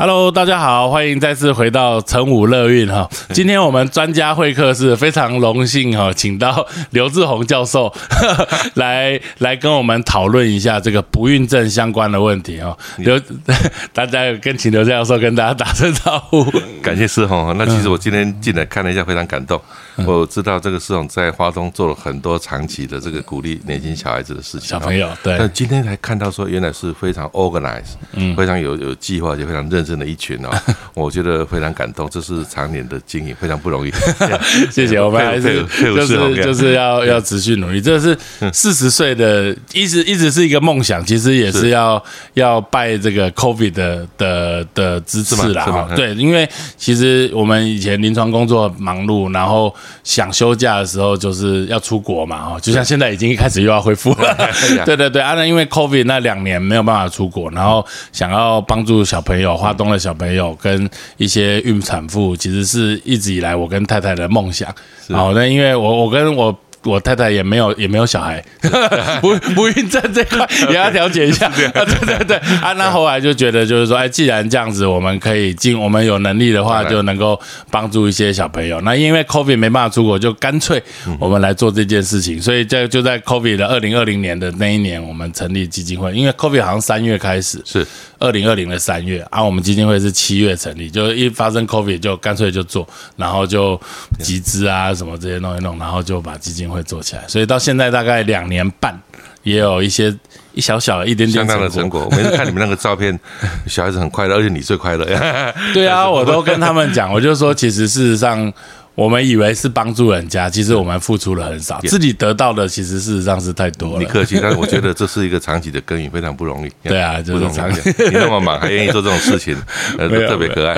Hello，大家好，欢迎再次回到成武乐运哈。今天我们专家会客是非常荣幸哈，请到刘志宏教授 来来跟我们讨论一下这个不孕症相关的问题哦。刘，大家跟请刘教授跟大家打声招呼。感谢施宏。那其实我今天进来看了一下，非常感动。我知道这个施宏在花东做了很多长期的这个鼓励年轻小孩子的事情，小朋友对。但今天才看到说，原来是非常 organized，嗯，非常有有计划，也非常认真。真的一群哦，我觉得非常感动，这是常年的经营，非常不容易。谢谢，我们还是就是就是要要持续努力。这是四十岁的，一直一直是一个梦想，其实也是要要拜这个 COVID 的的的支持啦。对，因为其实我们以前临床工作忙碌，然后想休假的时候就是要出国嘛，哦，就像现在已经开始又要恢复了。对对对，啊，那因为 COVID 那两年没有办法出国，然后想要帮助小朋友花。东的小朋友跟一些孕产妇，其实是一直以来我跟太太的梦想。好，那因为我我跟我。我太太也没有也没有小孩，不不孕症这块也要了解一下。对对对，啊，那后来就觉得就是说，哎，既然这样子，我们可以尽我们有能力的话，就能够帮助一些小朋友。那因为 COVID 没办法出国，就干脆我们来做这件事情。所以在就在 COVID 的二零二零年的那一年，我们成立基金会。因为 COVID 好像三月开始，是二零二零的三月，啊，我们基金会是七月成立，就一发生 COVID 就干脆就做，然后就集资啊什么这些弄一弄，然后就把基金。会做起来，所以到现在大概两年半，也有一些一小小一点点相当的成果。我每次看你们那个照片，小孩子很快乐，而且你最快乐。对啊，我都跟他们讲，我就说，其实事实上。我们以为是帮助人家，其实我们付出了很少，自己得到的其实事实上是太多了。你客气，但是我觉得这是一个长期的耕耘，非常不容易。对啊，就是长期。你那么忙还愿意做这种事情，呃，特别可爱。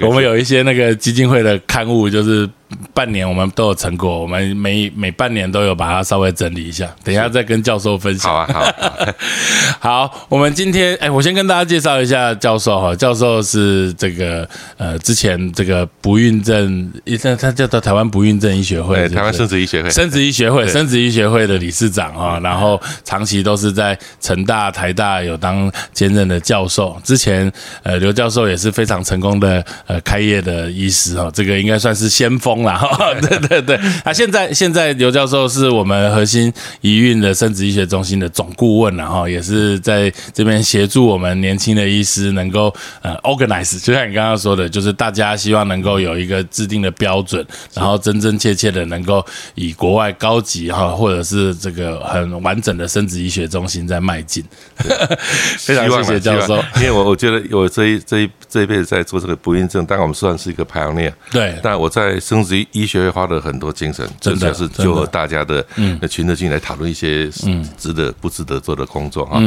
我们有一些那个基金会的刊物，就是半年我们都有成果，我们每每半年都有把它稍微整理一下，等一下再跟教授分享。好啊，好。好，我们今天哎，我先跟大家介绍一下教授哈，教授是这个呃之前这个不孕症。医生，他叫做台湾不孕症医学会，台湾生殖医学会，生殖医学会，生殖医学会的理事长啊，然后长期都是在成大、台大有当兼任的教授。之前，呃，刘教授也是非常成功的呃开业的医师哦，这个应该算是先锋了。对对对，啊，现在现在刘教授是我们核心遗孕的生殖医学中心的总顾问然后也是在这边协助我们年轻的医师能够呃 organize，就像你刚刚说的，就是大家希望能够有一个制定。的标准，然后真真切切的能够以国外高级哈，或者是这个很完整的生殖医学中心在迈进。非常谢谢教授，因为我我觉得我这一这一这一辈子在做这个不孕症，但我们算是一个排行列。对，但我在生殖医学会花了很多精神，真的是就和大家的嗯群的进来讨论一些嗯值得不值得做的工作哈。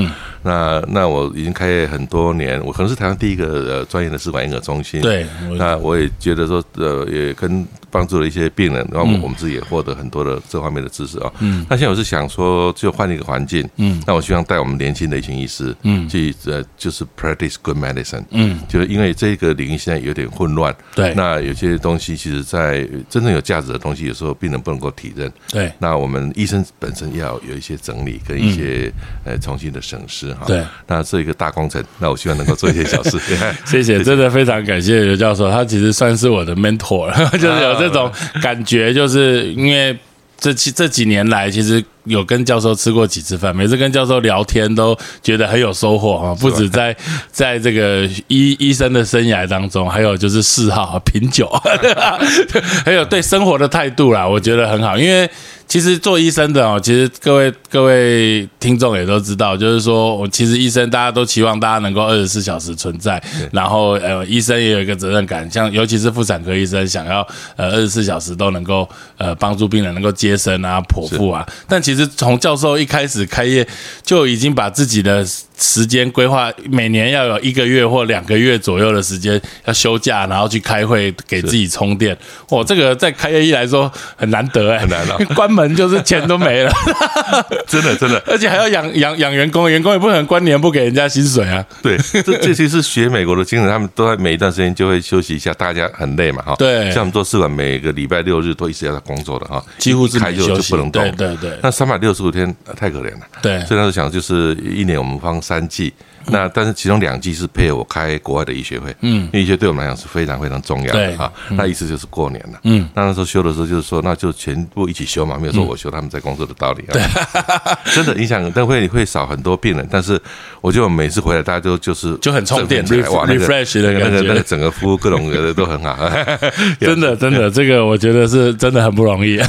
那那我已经开业很多年，我可能是台湾第一个呃专业的试管婴儿中心。对，那我也觉得说呃。也跟帮助了一些病人，然后我们自己也获得很多的这方面的知识啊。嗯，那现在我是想说，就换一个环境。嗯，那我希望带我们年轻的一群医师，嗯，去呃，就是 practice good medicine。嗯，就是因为这个领域现在有点混乱。对，那有些东西其实，在真正有价值的东西，有时候病人不能够体认。对，那我们医生本身要有一些整理跟一些呃重新的审视哈。对，那这一个大工程，那我希望能够做一些小事。谢谢，真的非常感谢刘教授，他其实算是我的 mentor。就是有这种感觉，就是因为这几这几年来，其实有跟教授吃过几次饭，每次跟教授聊天都觉得很有收获哈。不止在在这个医医生的生涯当中，还有就是嗜好 品酒，还有对生活的态度啦，我觉得很好，因为。其实做医生的哦，其实各位各位听众也都知道，就是说我其实医生大家都期望大家能够二十四小时存在，然后呃医生也有一个责任感，像尤其是妇产科医生想要呃二十四小时都能够呃帮助病人能够接生啊剖腹啊，但其实从教授一开始开业就已经把自己的。时间规划每年要有一个月或两个月左右的时间要休假，然后去开会给自己充电。哇，这个在开业一来说很难得哎，很难了。关门就是钱都没了，真的真的，而且还要养养养员工，员工也不可能关年不给人家薪水啊。对，这这些是学美国的精神，他们都在每一段时间就会休息一下，大家很累嘛哈。对，像我们做试管，每个礼拜六日都一直要在工作的哈，几乎是开就就不能动。对对对，那三百六十五天太可怜了。对，所以那时候想就是一年我们放三季。那但是其中两季是配合我开国外的医学会，嗯，医学对我们来讲是非常非常重要的啊。那意思就是过年了，嗯，那那时候休的时候就是说，那就全部一起休嘛，没有说我休他们在工作的道理啊。对，真的影响，但会会少很多病人。但是我就每次回来，大家都就是就很充电，refresh 的那个那个整个服务各种的都很好。真的 真的，这个我觉得是真的很不容易，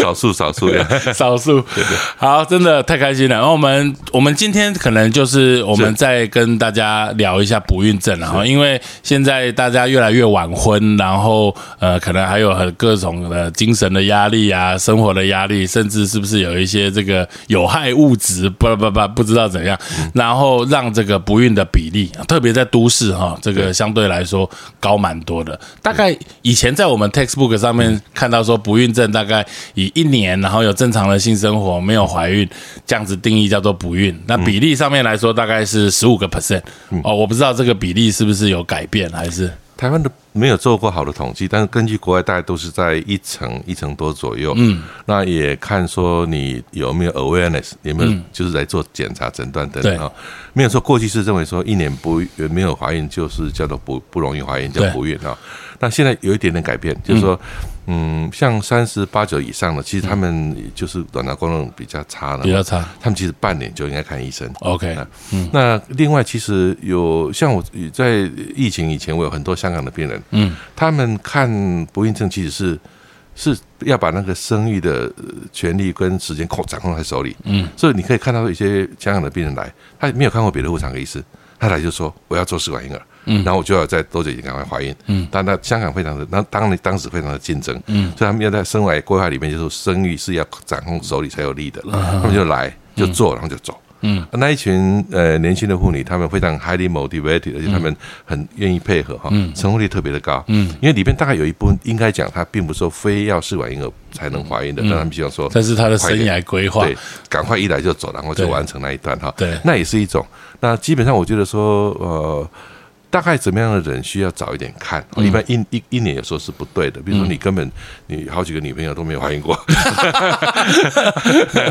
少数少数少数。好，真的太开心了。然后我们我们今天可能就是我们在跟大家聊一下不孕症，然后因为现在大家越来越晚婚，然后呃，可能还有很各种的精神的压力啊，生活的压力，甚至是不是有一些这个有害物质，不不不，不知道怎样，然后让这个不孕的比例，特别在都市哈，这个相对来说高蛮多的。大概以前在我们 textbook 上面看到说，不孕症大概以一年，然后有正常的性生活，没有怀孕这样子定义叫做不孕。那比例上面来说，大概是十五个 percent。哦，我不知道这个比例是不是有改变，还是台湾的没有做过好的统计，但是根据国外大概都是在一层一层多左右。嗯，那也看说你有没有 awareness，有没有就是来做检查诊断等等啊。没有说过去是认为说一年不没有怀孕就是叫做不不容易怀孕叫不孕啊。那现在有一点点改变，就是说。嗯，像三十八九以上的，其实他们就是卵巢功能比较差的，比较差。他们其实半年就应该看医生。OK，嗯，那另外其实有像我在疫情以前，我有很多香港的病人，嗯，他们看不孕症其实是是要把那个生育的权利跟时间控掌控在手里，嗯，所以你可以看到一些香港的病人来，他没有看过别的妇产科医师，他来就说我要做试管婴儿。嗯，然后我就要在多久以前赶快怀孕？嗯，但那香港非常的，那当当时非常的竞争，嗯，所以他们要在生癌规划里面，就是生育是要掌控手里才有力的，他们就来就做，然后就走。嗯，那一群呃年轻的妇女，她们非常 highly motivated，而且她们很愿意配合哈，成功率特别的高。嗯，因为里面大概有一部分应该讲，她并不是说非要试管婴儿才能怀孕的，但他们希望说，这是她的生涯规划，对，赶快一来就走，然后就完成那一段哈。对，那也是一种。那基本上我觉得说，呃。大概怎么样的人需要早一点看？一般一一一年有时候是不对的。比如说你根本你好几个女朋友都没有怀孕过，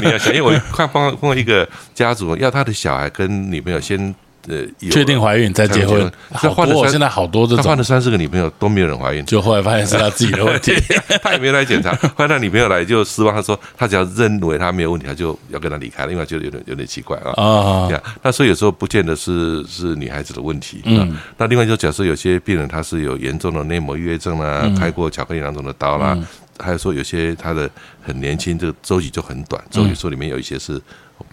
你要想，因为我看碰碰到一个家族要他的小孩跟女朋友先。呃，确定怀孕再结婚，好多现在好多这种，他换了三四个女朋友都没有人怀孕，就后来发现是他自己的问题，他也没来检查，后来他女朋友来就失望，他说他只要认为他没有问题，他就要跟他离开了，因为觉得有点有点奇怪啊。啊，那所以有时候不见得是是女孩子的问题。嗯，那另外就假设有些病人他是有严重的内膜异位症啦，开过巧克力囊肿的刀啦，还有说有些他的很年轻，这个周期就很短，周期说里面有一些是。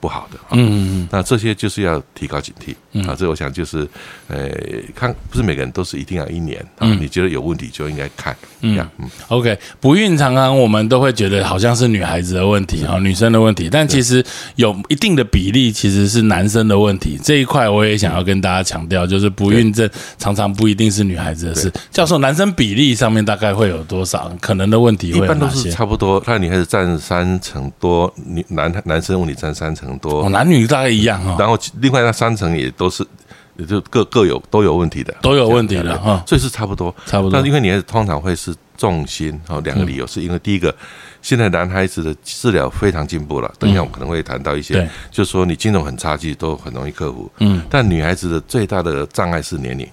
不好的，嗯嗯那这些就是要提高警惕啊。这我想就是，呃，看不是每个人都是一定要一年啊。你觉得有问题就应该看，嗯嗯。OK，不孕常常我们都会觉得好像是女孩子的问题啊，女生的问题，但其实有一定的比例其实是男生的问题。这一块我也想要跟大家强调，就是不孕症常常不一定是女孩子的事。教授，男生比例上面大概会有多少可能的问题？一般都是差不多，看女孩子占三成多，女男男生问题占三。成多，男女大概一样哈。然后另外那三层也都是，也就各各有都有问题的，都有问题的哈。所以是差不多，差不多。但因为你通常会是重心哦，两个理由是因为第一个，现在男孩子的治疗非常进步了，等一下我们可能会谈到一些，就是说你金融很差，其实都很容易克服。嗯。但女孩子的最大的障碍是年龄。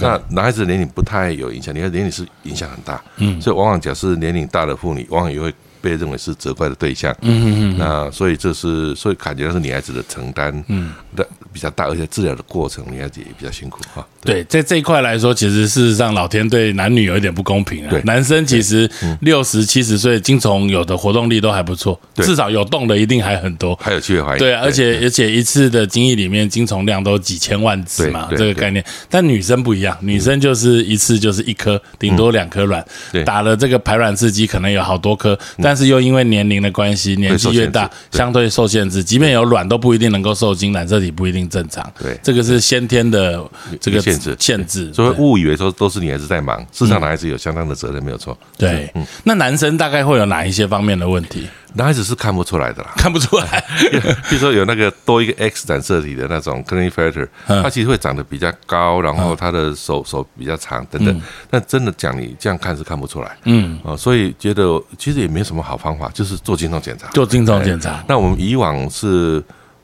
那男孩子年龄不太有影响，你看年龄是影响很大。嗯。所以往往假设年龄大的妇女，往往也会。被认为是责怪的对象，嗯嗯嗯，那所以这是所以感觉是女孩子的承担，嗯的。比较大，而且治疗的过程，女孩子也比较辛苦哈。对，在这一块来说，其实事实上，老天对男女有一点不公平啊。男生其实六十七十岁，精虫有的活动力都还不错，至少有动的一定还很多，还有机会怀孕。对，而且而且一次的精液里面精虫量都几千万只嘛，这个概念。但女生不一样，女生就是一次就是一颗，顶多两颗卵，打了这个排卵刺激可能有好多颗，但是又因为年龄的关系，年纪越大，相对受限制，即便有卵都不一定能够受精，染色体不一定。正常，对，这个是先天的这个限制，限制，所以误以为说都是女孩子在忙，事实上男孩子有相当的责任，没有错。对，那男生大概会有哪一些方面的问题？男孩子是看不出来的啦，看不出来。比如说有那个多一个 X 染色体的那种 c l i n g f c t o r 它其实会长得比较高，然后他的手手比较长等等。但真的讲，你这样看是看不出来。嗯啊，所以觉得其实也没什么好方法，就是做精虫检查。做精虫检查。那我们以往是。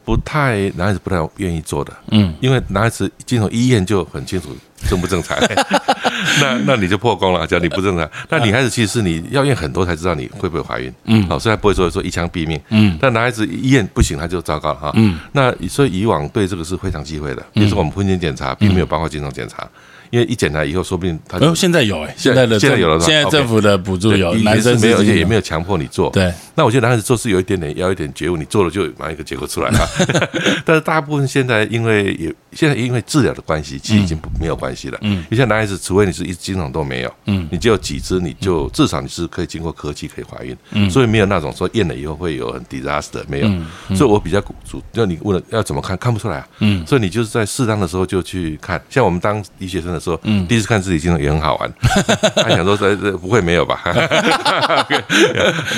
不太男孩子不太愿意做的，嗯，因为男孩子进入医院就很清楚 正不正常，那那你就破功了，叫你不正常。那女孩子其实是你要验很多才知道你会不会怀孕，嗯，好，虽然不会说说一枪毙命，嗯，但男孩子一验不行，他就糟糕了哈，嗯，那所以以往对这个是非常忌讳的，比如说我们婚前检查并没有包括精虫检查。因为一检查以后，说不定他哦，现在有哎，现在的现在有了，现在政府的补助有，男生没有，而且也没有强迫你做。对，那我觉得男孩子做事有一点点要一点觉悟，你做了就马上一个结果出来了。但是大部分现在因为也现在因为治疗的关系，其实已经不没有关系了。嗯，你像男孩子，除非你是一精虫都没有，嗯，你只有几只，你就至少你是可以经过科技可以怀孕。嗯，所以没有那种说验了以后会有很 disaster 没有。所以我比较鼓主，要你问了要怎么看看不出来啊。嗯，所以你就是在适当的时候就去看，像我们当医学生的时候，嗯，第一次看。自己经常也很好玩，他想说这这不会没有吧？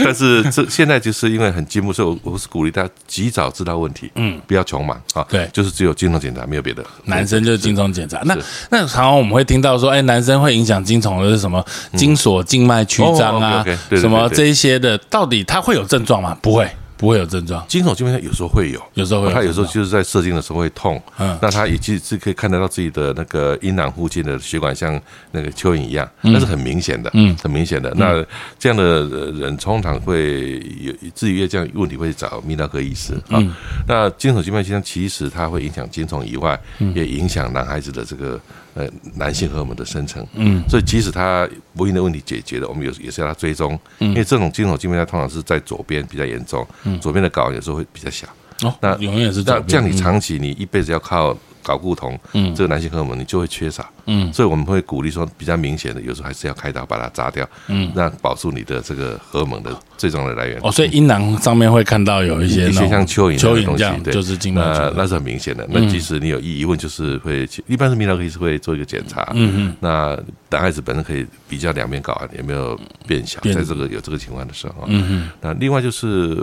但是这现在就是因为很进步，所以我我是鼓励他及早知道问题，嗯，不要穷忙啊。对，就是只有精虫检查，没有别的。男生就是精虫检查。那那常常我们会听到说，哎，男生会影响精虫的是什么？精索、静脉曲张啊，什么这一些的，到底他会有症状吗？不会。不会有症状，精虫基本上有时候会有，有时候会，他有时候就是在射精的时候会痛，嗯，那他也其实是可以看得到自己的那个阴囊附近的血管像那个蚯蚓一样，那是很明显的，嗯，很明显的。那这样的人通常会有至于这样问题会找泌尿科医师啊。那精虫静脉曲张其实它会影响精虫以外，也影响男孩子的这个。呃，男性荷尔蒙的生成，嗯，所以即使他不孕的问题解决了，我们有也是要他追踪，因为这种精虫静脉通常是在左边比较严重，嗯，左边的睾有时候会比较小，哦，那永远是这样，这样你长期你一辈子要靠。睾固酮，嗯，这个男性荷尔蒙你就会缺少，嗯，所以我们会鼓励说比较明显的，有时候还是要开刀把它扎掉，嗯，那保住你的这个荷尔蒙的最终的来源。哦，所以阴囊上面会看到有一些一些像蚯蚓蚯蚓这样，对，就是静脉那那是很明显的。那即使你有疑疑问，就是会一般是泌尿科医师会做一个检查，嗯嗯，那男孩子本身可以比较两边睾丸有没有变小，在这个有这个情况的时候，嗯嗯，那另外就是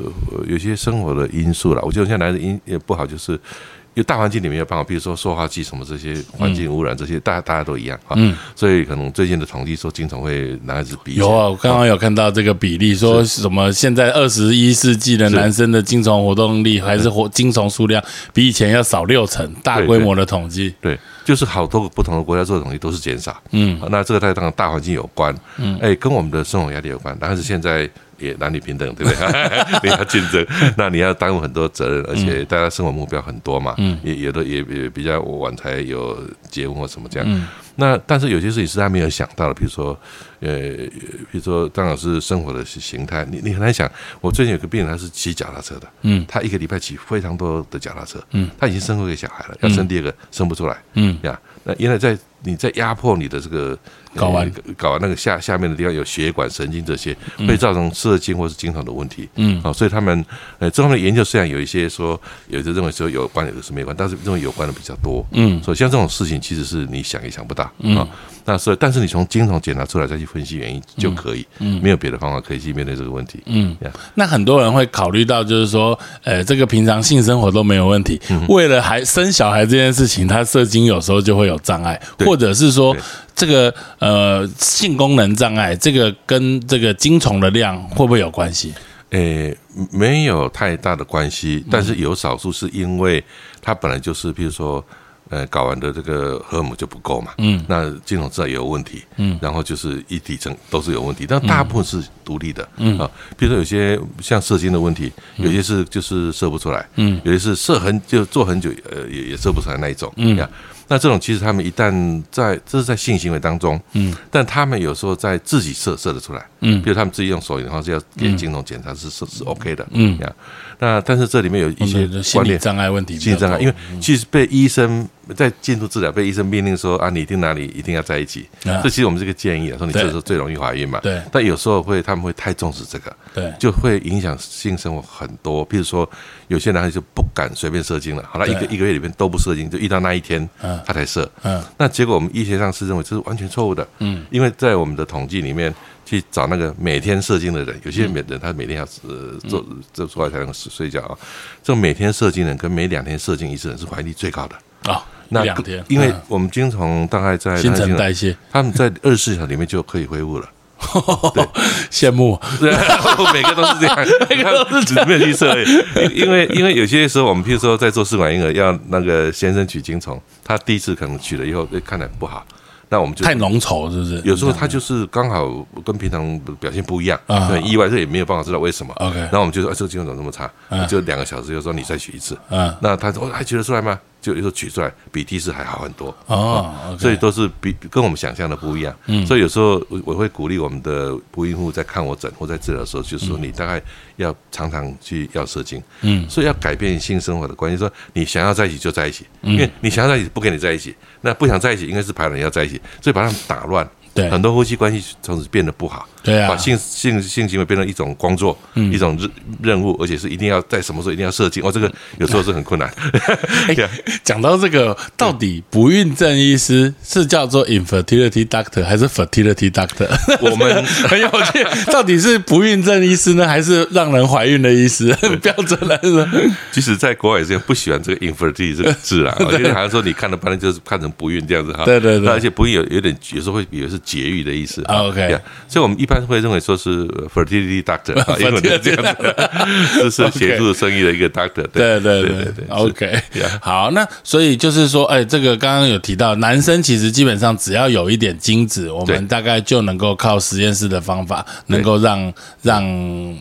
有些生活的因素了，我觉得现在男人因也不好，就是。因为大环境里面有办法，比如说塑化剂什么这些环境污染这些，大家大家都一样啊。嗯，所以可能最近的统计说，精虫会男孩子比有啊，我刚刚有看到这个比例，说什么现在二十一世纪的男生的精虫活动力还是活精虫数量比以前要少六成，大规模的统计。对，就是好多个不同的国家做的统计都是减少。嗯，那这个在当然大环境有关。嗯，哎，跟我们的生活压力有关，但是现在。也男女平等，对不对？你要竞争，那你要担负很多责任，而且大家生活目标很多嘛。嗯，也有的也也比较晚才有结婚或什么这样。那但是有些事情是他没有想到的，比如说，呃，比如说张老师生活的形态，你你很难想。我最近有个病人，他是骑脚踏车的，嗯，他一个礼拜骑非常多的脚踏车，嗯，他已经生过一个小孩了，要生第二个生不出来，嗯呀，那原来在你在压迫你的这个。睾丸，睾丸那个下下面的地方有血管、神经这些，会造成射精或是经常的问题。嗯，好，所以他们呃这方面研究虽然有一些说，有的认为说有关，有的是没关，但是认为有关的比较多。嗯，所以像这种事情其实是你想也想不到啊。那所以，但是你从精虫检查出来再去分析原因就可以，嗯，没有别的方法可以去面对这个问题。嗯，那很多人会考虑到就是说，呃，这个平常性生活都没有问题，为了孩生小孩这件事情，他射精有时候就会有障碍，或者是说。这个呃性功能障碍，这个跟这个精虫的量会不会有关系？诶，没有太大的关系，但是有少数是因为它本来就是，比如说呃睾丸的这个荷尔蒙就不够嘛，嗯，那精虫自然也有问题，嗯，然后就是一体成都是有问题，但大部分是独立的，嗯。啊，比如说有些像射精的问题，有些是就是射不出来，嗯，有些是射很就做很久，呃也也射不出来那一种，嗯。呀。那这种其实他们一旦在这是在性行为当中，嗯，但他们有时候在自己射射得出来，嗯，比如他们自己用手的话就要给精虫检查是是是 OK 的，嗯，呀，那但是这里面有一些心理障碍问题，心理障碍，因为其实被医生。在进入治疗，被医生命令说啊，你一定哪里一定要在一起。这其实我们是个建议啊，说你这时候最容易怀孕嘛。对。但有时候会，他们会太重视这个，对，就会影响性生活很多。譬如说，有些男孩就不敢随便射精了。好了，一个一个月里面都不射精，就遇到那一天，他才射。嗯。那结果我们医学上是认为这是完全错误的。嗯。因为在我们的统计里面，去找那个每天射精的人，有些每人他每天要呃做做出来才能睡睡觉啊。这种每天射精人跟每两天射精一次人是怀孕率最高的啊。那两天，因为我们精虫大概在新陈代谢，他们在二十四小时里面就可以恢复了。对，羡慕，对，每个都是这样，每个都是没有去测。因为因为有些时候我们譬如说在做试管婴儿，要那个先生取精虫，他第一次可能取了以后，看来不好。那我们就太浓稠，是不是？有时候他就是刚好跟平常表现不一样，很意外，这也没有办法知道为什么。OK，那我们就说，哎，这个精虫怎么那么差？就两个小时就说你再取一次。嗯，那他说还取得出来吗？就有时候取出来比第一次还好很多哦，所以都是比跟我们想象的不一样。嗯，所以有时候我我会鼓励我们的不孕妇在看我诊或在治疗的时候，就是说你大概要常常去要射精。嗯，所以要改变性生活的关系，说你想要在一起就在一起，因为你想要在一起不跟你在一起，那不想在一起应该是排卵要在一起，所以把他们打乱。对，很多夫妻关系从此变得不好。对啊，把性性性行为变成一种工作，一种任任务，而且是一定要在什么时候一定要射精。哦，这个有时候是很困难。讲到这个，到底不孕症医师是叫做 infertility doctor 还是 fertility doctor？我们 很有趣，到底是不孕症医师呢，还是让人怀孕的医师？标准来说，即使在国外也是不喜欢这个 infertility 这个字啊，因为好像说你看了半天就是看成不孕这样子哈。对对对，而且不孕有有点有时候会以为是节育的意思。OK，所以我们一般。会认为说是 fertility doctor，英文是这样子，这是 协助生意的一个 doctor。对对对对对，OK。好，那所以就是说，哎，这个刚刚有提到，男生其实基本上只要有一点精子，我们大概就能够靠实验室的方法，能够让让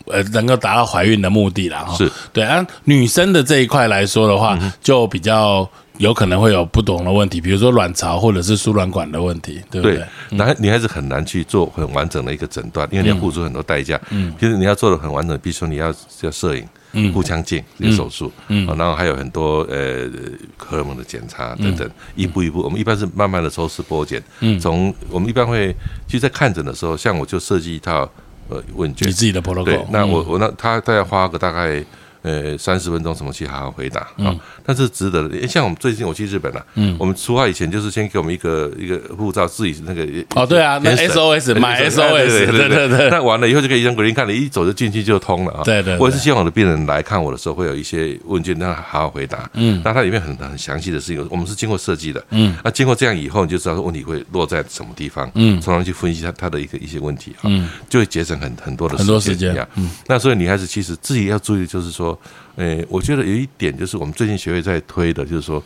呃能够达到怀孕的目的了。是对啊，女生的这一块来说的话，就比较。有可能会有不懂的问题，比如说卵巢或者是输卵管的问题，对不对？男女孩子很难去做很完整的一个诊断，因为你要付出很多代价。嗯，其实你要做的很完整，比如说你要要摄影、嗯，腹腔镜、手术，嗯，然后还有很多呃荷尔蒙的检查等等，一步一步，我们一般是慢慢的抽丝剥茧。嗯，从我们一般会，其实，在看诊的时候，像我就设计一套呃问卷，你自己的 protocol。对，那我我那他大概花个大概。呃，三十分钟什么去好好回答啊？但是值得的。像我们最近我去日本了，嗯，我们出发以前就是先给我们一个一个护照，自己那个哦，对啊，那 SOS 买 SOS，对对对。那完了以后就可以让国人看，你一走就进去就通了啊。对对。我也是希望我的病人来看我的时候，会有一些问卷让他好好回答。嗯。那它里面很很详细的事情，我们是经过设计的。嗯。那经过这样以后，你就知道问题会落在什么地方。嗯。从而去分析他他的一个一些问题嗯。就会节省很很多的很多时间。嗯。那所以女孩子其实自己要注意，就是说。诶，我觉得有一点就是我们最近学会在推的，就是说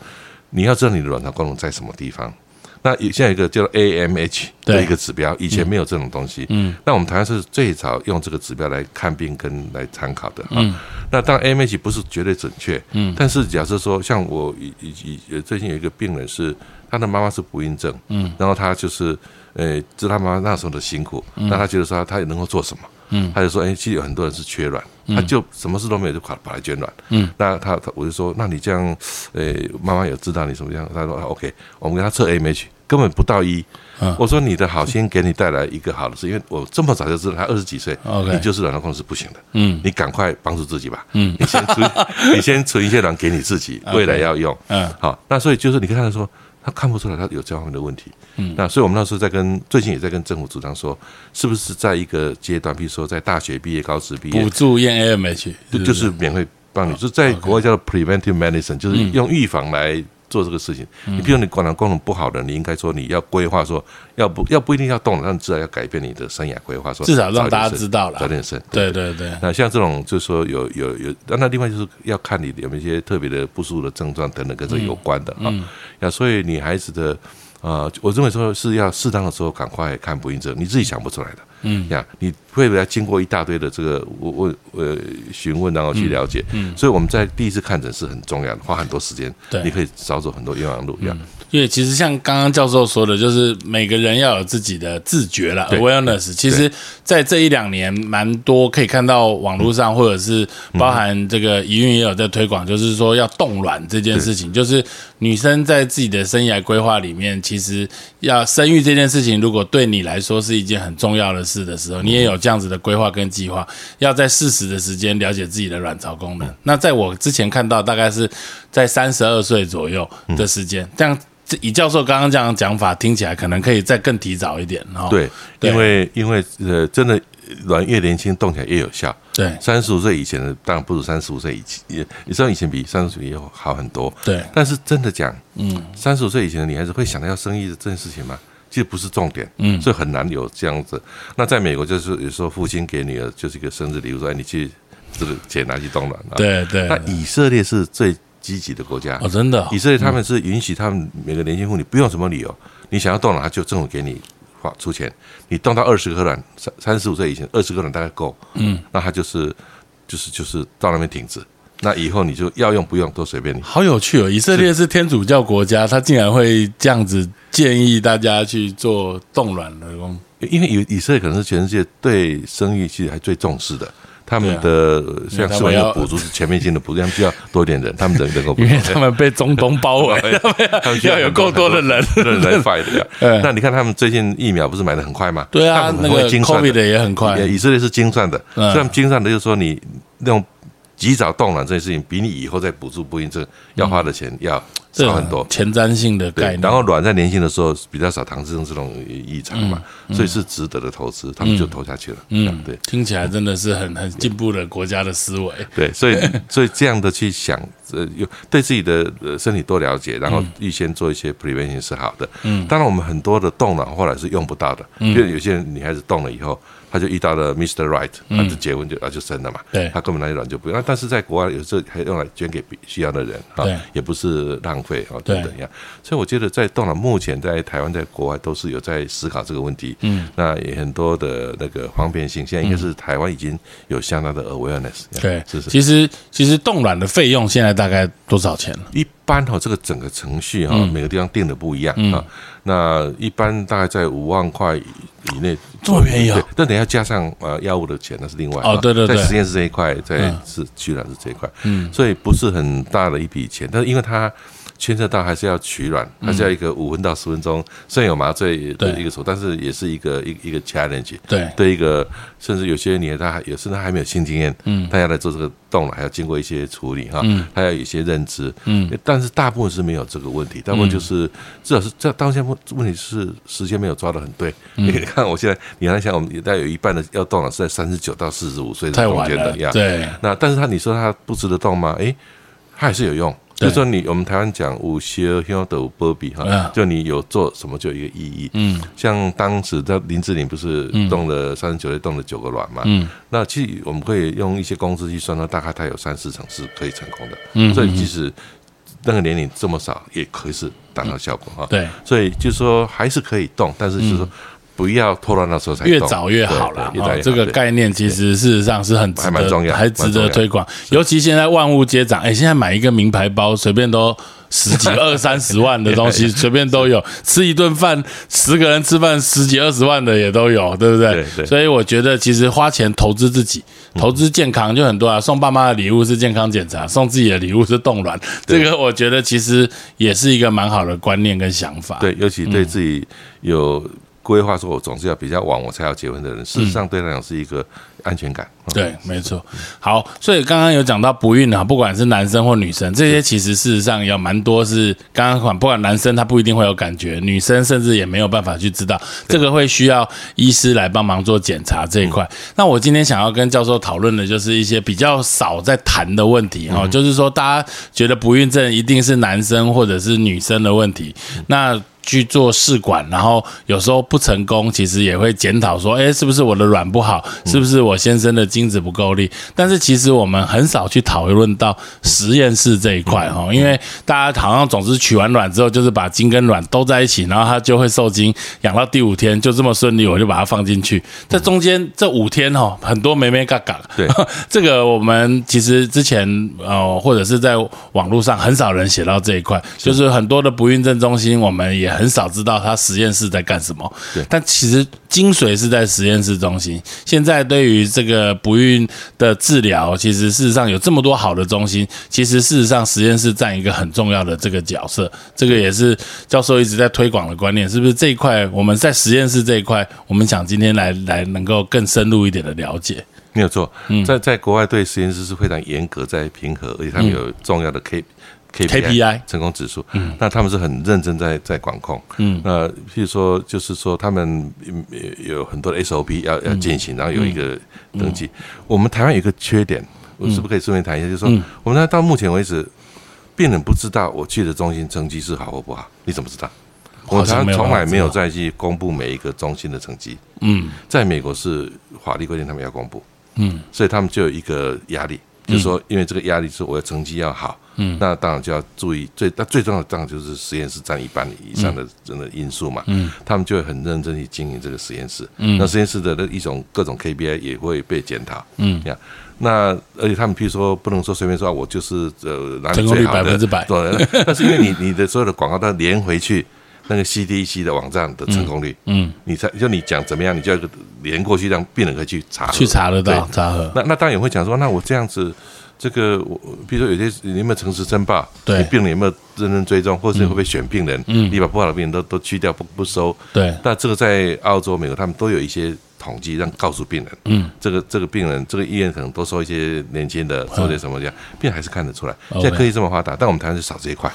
你要知道你的卵巢功能在什么地方。那现在有一个叫 AMH 的一个指标，以前没有这种东西。嗯，那我们台湾是最早用这个指标来看病跟来参考的。嗯，那当然 AMH 不是绝对准确。嗯，但是假设说像我以以以最近有一个病人是他的妈妈是不孕症，嗯，然后他就是呃知道他妈妈那时候的辛苦，那他觉得说他也能够做什么？嗯，他就说，哎，其实有很多人是缺卵，他就什么事都没有就跑跑来捐卵。嗯，那他他我就说，那你这样，呃，妈妈有知道你什么样？他说，OK，我们给他测 AMH，根本不到一。我说你的好心给你带来一个好的事，因为我这么早就知道他二十几岁你就是卵巢功能是不行的。嗯，你赶快帮助自己吧。嗯，你先存，你先存一些卵给你自己，未来要用。嗯，好，那所以就是你跟他说。他看不出来，他有这方面的问题。嗯，那所以我们那时候在跟最近也在跟政府主张说，是不是在一个阶段，比如说在大学毕业、高职毕业，补助验 AMH，就就是免费帮你，就在国外叫做 preventive medicine，就是用预防来。做这个事情，你比如你管囊功能不好的，你应该说你要规划说，要不要不一定要动，但至少要改变你的生涯规划，说至少让大家知道了，早点生。对对对。那像这种就是说有有有，那另外就是要看你有没有一些特别的不舒服的症状等等跟这有关的啊。那所以女孩子的啊，我认为说是要适当的时候赶快看不孕症，你自己想不出来的。嗯，呀，你会不会经过一大堆的这个问问呃询问，然后去了解？嗯，所以我们在第一次看诊是很重要的，花很多时间。对，你可以少走很多冤枉路。嗯，因为其实像刚刚教授说的，就是每个人要有自己的自觉了，awareness。其实，在这一两年，蛮多可以看到网络上，或者是包含这个宜运也有在推广，就是说要冻卵这件事情，就是女生在自己的生涯规划里面，其实要生育这件事情，如果对你来说是一件很重要的。事的时候，你也有这样子的规划跟计划，要在适时的时间了解自己的卵巢功能。那在我之前看到，大概是在三十二岁左右的时间，这样以教授刚刚这样讲法，听起来可能可以再更提早一点哦。对，因为因为呃，真的卵越年轻动起来越有效。对，三十五岁以前的当然不如三十五岁以前，也你知道以前比三十岁也好很多。对，但是真的讲，嗯，三十五岁以前的女孩子会想要生育的这件事情吗？其实不是重点，嗯，所以很难有这样子。那在美国就是有时候父亲给女儿就是一个生日礼物，说哎你去这个钱拿去冻卵。对对。那以色列是最积极的国家哦，真的。以色列他们是允许他们每个年轻妇女不用什么理由，你想要冻卵，他就政府给你花出钱。你冻到二十颗卵，三三十五岁以前二十颗卵大概够，嗯，那他就是就是就是到那边停止。那以后你就要用不用都随便你。好有趣哦！以色列是天主教国家，他竟然会这样子建议大家去做冻卵的工。因为以以色列可能是全世界对生育其实还最重视的，他们的像是我要补助是全面性的补助，他们需要多一点人，他们人 能够，因为他们被中东包围，他们需要有够多的人人来 fight 的。那你看他们最近疫苗不是买的很快吗？对啊，那个 COVID 的也很快。以色列是精算的，虽然精算的就是说你那种。及早冻卵这件事情，比你以后再补助不孕症要花的钱要少很多。前瞻性的概念。然后卵在年轻的时候比较少唐氏症这种异常嘛，所以是值得的投资，他们就投下去了。嗯，对，听起来真的是很很进步的国家的思维。对，所以 所以这样的去想，呃，有对自己的身体多了解，然后预先做一些 prevention 是好的。嗯，当然我们很多的冻卵后来是用不到的，因为有些人女孩子冻了以后。他就遇到了 Mr. Right，他就结婚就啊就生了嘛，他根本那些卵就不用。那但是在国外有时候还用来捐给需要的人啊，也不是浪费啊等等样。所以我觉得在动了，目前在台湾在国外都是有在思考这个问题。嗯，那也很多的那个方便性，现在应该是台湾已经有相当的 awareness。对，是是。其实其实冻卵的费用现在大概多少钱了一般哈，这个整个程序哈，每个地方定的不一样啊。那一般大概在五万块以内，这么便宜啊？但等下加上呃药物的钱，那是另外哦。对对对，在实验室这一块，在是居然是这一块，嗯，所以不是很大的一笔钱，但是因为它。牵涉到还是要取卵，还是要一个五分到十分钟，虽然有麻醉的一个手，但是也是一个一一个 challenge。对，对一个甚至有些女他还有甚至还没有性经验，嗯，他要来做这个动了，还要经过一些处理哈，嗯，他要有一些认知，嗯，但是大部分是没有这个问题，大部分就是至少是这当下问问题是时间没有抓的很对。你看我现在，你看像我们大概有一半的要动了是在三十九到四十五岁的中间的呀，对。那但是他你说他不值得动吗？哎，他还是有用。就说你我们台湾讲五修修的波比哈，就你有做什么就有一个意义。嗯，像当时的林志玲不是动了三十九岁动了九个卵嘛？嗯，那其实我们可以用一些公式去算，到大概它有三四成是可以成功的。嗯，所以即使那个年龄这么少，也可以是达到效果哈。对，所以就是说还是可以动，但是就是说。不要拖到那时候才越早越好了。这个概念其实事实上是很还蛮重要，还值得推广。尤其现在万物皆涨，哎，现在买一个名牌包随便都十几二三十万的东西，随便都有。吃一顿饭，十个人吃饭十几二十万的也都有，对不对？所以我觉得其实花钱投资自己，投资健康就很多啊。送爸妈的礼物是健康检查，送自己的礼物是冻卵。这个我觉得其实也是一个蛮好的观念跟想法。对，尤其对自己有。规划说，我总是要比较晚我才要结婚的人，事实上对他来讲是一个安全感。对，没错。好，所以刚刚有讲到不孕啊，不管是男生或女生，这些其实事实上有蛮多是刚刚讲，不管男生他不一定会有感觉，女生甚至也没有办法去知道，这个会需要医师来帮忙做检查这一块。那我今天想要跟教授讨论的就是一些比较少在谈的问题哈，就是说大家觉得不孕症一定是男生或者是女生的问题，那。去做试管，然后有时候不成功，其实也会检讨说，哎，是不是我的卵不好？是不是我先生的精子不够力？但是其实我们很少去讨论到实验室这一块哈，因为大家好像总是取完卵之后，就是把精跟卵都在一起，然后它就会受精，养到第五天就这么顺利，我就把它放进去。这中间这五天哈，很多没没嘎嘎。对，这个我们其实之前呃，或者是在网络上很少人写到这一块，就是很多的不孕症中心，我们也。很少知道他实验室在干什么，对，但其实精髓是在实验室中心。现在对于这个不孕的治疗，其实事实上有这么多好的中心，其实事实上实验室占一个很重要的这个角色。这个也是教授一直在推广的观念，是不是这一块我们在实验室这一块，我们想今天来来能够更深入一点的了解？没有错，在在国外对实验室是非常严格在平和，而且他们有重要的 K。KPI 成功指数。嗯，那他们是很认真在在管控。嗯，那譬如说，就是说他们有很多的 SOP 要要进行，然后有一个登记。我们台湾有一个缺点，我是不是可以顺便谈一下？就是说，我们那到目前为止，病人不知道我去的中心成绩是好或不好，你怎么知道？我台湾从来没有再去公布每一个中心的成绩。嗯，在美国是法律规定他们要公布。嗯，所以他们就有一个压力。就是说，因为这个压力是我的成绩要好，嗯，那当然就要注意最那最重要的当然就是实验室占一半以上的真的因素嘛，嗯，他们就会很认真去经营这个实验室，嗯，那实验室的那一种各种 KPI 也会被检讨，嗯，呀，那而且他们譬如说不能说随便说我就是呃拿成功率百分之百，对，但是因为你你的所有的广告都连回去。那个 CDC 的网站的成功率，嗯，你才就你讲怎么样，你就要连过去，让病人可以去查，去查得到，查核。那那当然也会讲说，那我这样子，这个我，比如说有些你有没有诚实申报？对，病人有没有认真追踪，或者会不会选病人？嗯，你把不好的病人都都去掉，不不收。对。那这个在澳洲、美国，他们都有一些统计，让告诉病人，嗯，这个这个病人，这个医院可能多收一些年轻的，收些什么这样，病人还是看得出来。现在科技这么发达，但我们台湾是少这一块。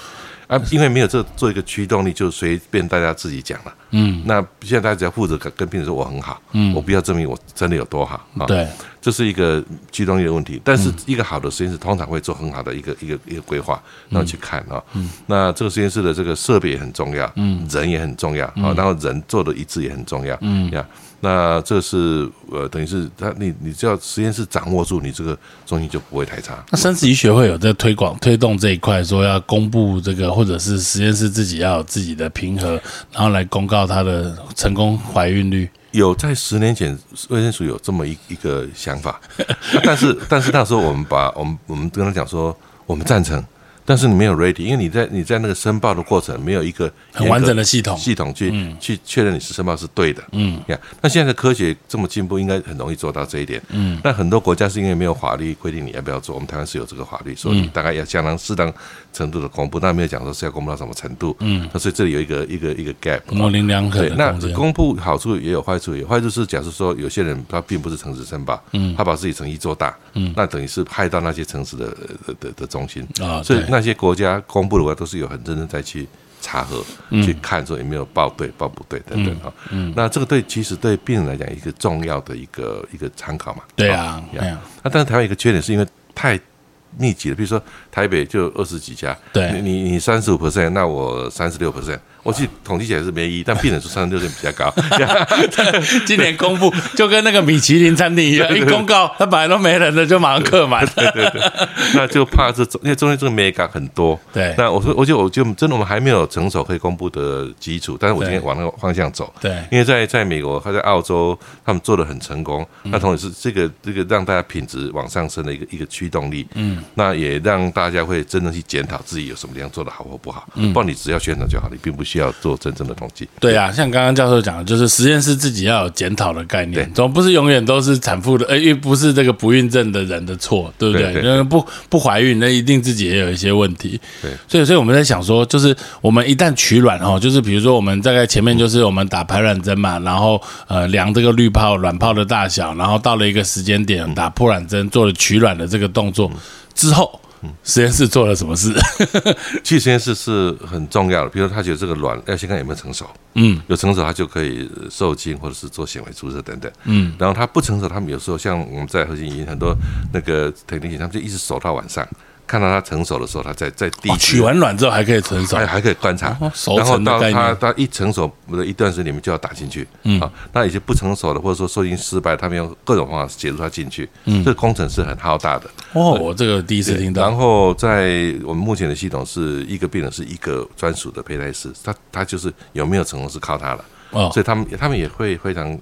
啊，因为没有这做一个驱动力，就随便大家自己讲了。嗯，那现在大家只要负责跟跟病人说我很好，嗯，我不要证明我真的有多好。对，这是一个驱动力的问题。但是一个好的实验室通常会做很好的一个一个一个规划，然后去看啊。嗯，那这个实验室的这个设备也很重要，嗯，人也很重要啊，然后人做的一致也很重要，嗯呀。那这是呃，等于是他你你只要实验室掌握住，你这个中心就不会太差。那生殖医学会有在推广推动这一块，说要公布这个，或者是实验室自己要有自己的平和，然后来公告它的成功怀孕率。有在十年前卫生署有这么一一个想法，但是但是那时候我们把我们我们跟他讲说，我们赞成。但是你没有 ready，因为你在你在那个申报的过程没有一个很完整的系统系统去去确认你是申报是对的。嗯，呀，那现在的科学这么进步，应该很容易做到这一点。嗯，但很多国家是因为没有法律规定你要不要做，我们台湾是有这个法律，所以大概要相当适当程度的公布，但没有讲说是要公布到什么程度。嗯，那所以这里有一个一个一个 gap，模棱两可。对，那公布好处也有坏处，有坏处是假设说有些人他并不是诚实申报，嗯，他把自己成绩做大，嗯，那等于是害到那些城市的的的中心啊，所以那些国家。公布的话都是有很认真在去查核、去看说有没有报对、报不对等等哈。那这个对其实对病人来讲一个重要的一个一个参考嘛。对啊，那但是台湾一个缺点是因为太密集了，比如说台北就二十几家，对，你你三十五 percent，那我三十六 percent。我去统计起来是没意义，但病人数三十六点比较高。今年公布就跟那个米其林餐厅一样，一公告，他本来都没人的，就马上客满。对对对，那就怕这因为中间这个美感很多。对，那我说，我就我就真的我们还没有成熟可以公布的基础，但是我今天往那个方向走。对，因为在在美国他在澳洲，他们做的很成功。那同时是这个这个让大家品质往上升的一个一个驱动力。嗯，那也让大家会真的去检讨自己有什么地方做的好或不好。嗯，不然你只要宣传就好，你并不需需要做真正的统计。对啊，像刚刚教授讲的，就是实验室自己要有检讨的概念，总不是永远都是产妇的，呃，又不是这个不孕症的人的错，对不对？因为不不怀孕，那一定自己也有一些问题。对，所以所以我们在想说，就是我们一旦取卵哦，就是比如说我们大概前面就是我们打排卵针嘛，然后呃量这个滤泡卵泡的大小，然后到了一个时间点打破卵针，做了取卵的这个动作之后。实验室做了什么事？去实验室是很重要的。比如他觉得这个卵要先看有没有成熟，嗯，有成熟他就可以受精或者是做显微注射等等，嗯。然后他不成熟，他们有时候像我们在核心医院很多那个特定他们就一直守到晚上。看到它成熟的时候，它再再滴取完卵之后还可以成熟，还还可以观察，然后到它它一成熟的一段时间里面就要打进去，嗯，啊，那有些不成熟的或者说受精失败，他们用各种方法协助它进去，嗯，这个工程是很浩大的。哦，我这个第一次听到。然后在我们目前的系统是一个病人是一个专属的胚胎师，他他就是有没有成功是靠他了，哦，所以他们他们也会非常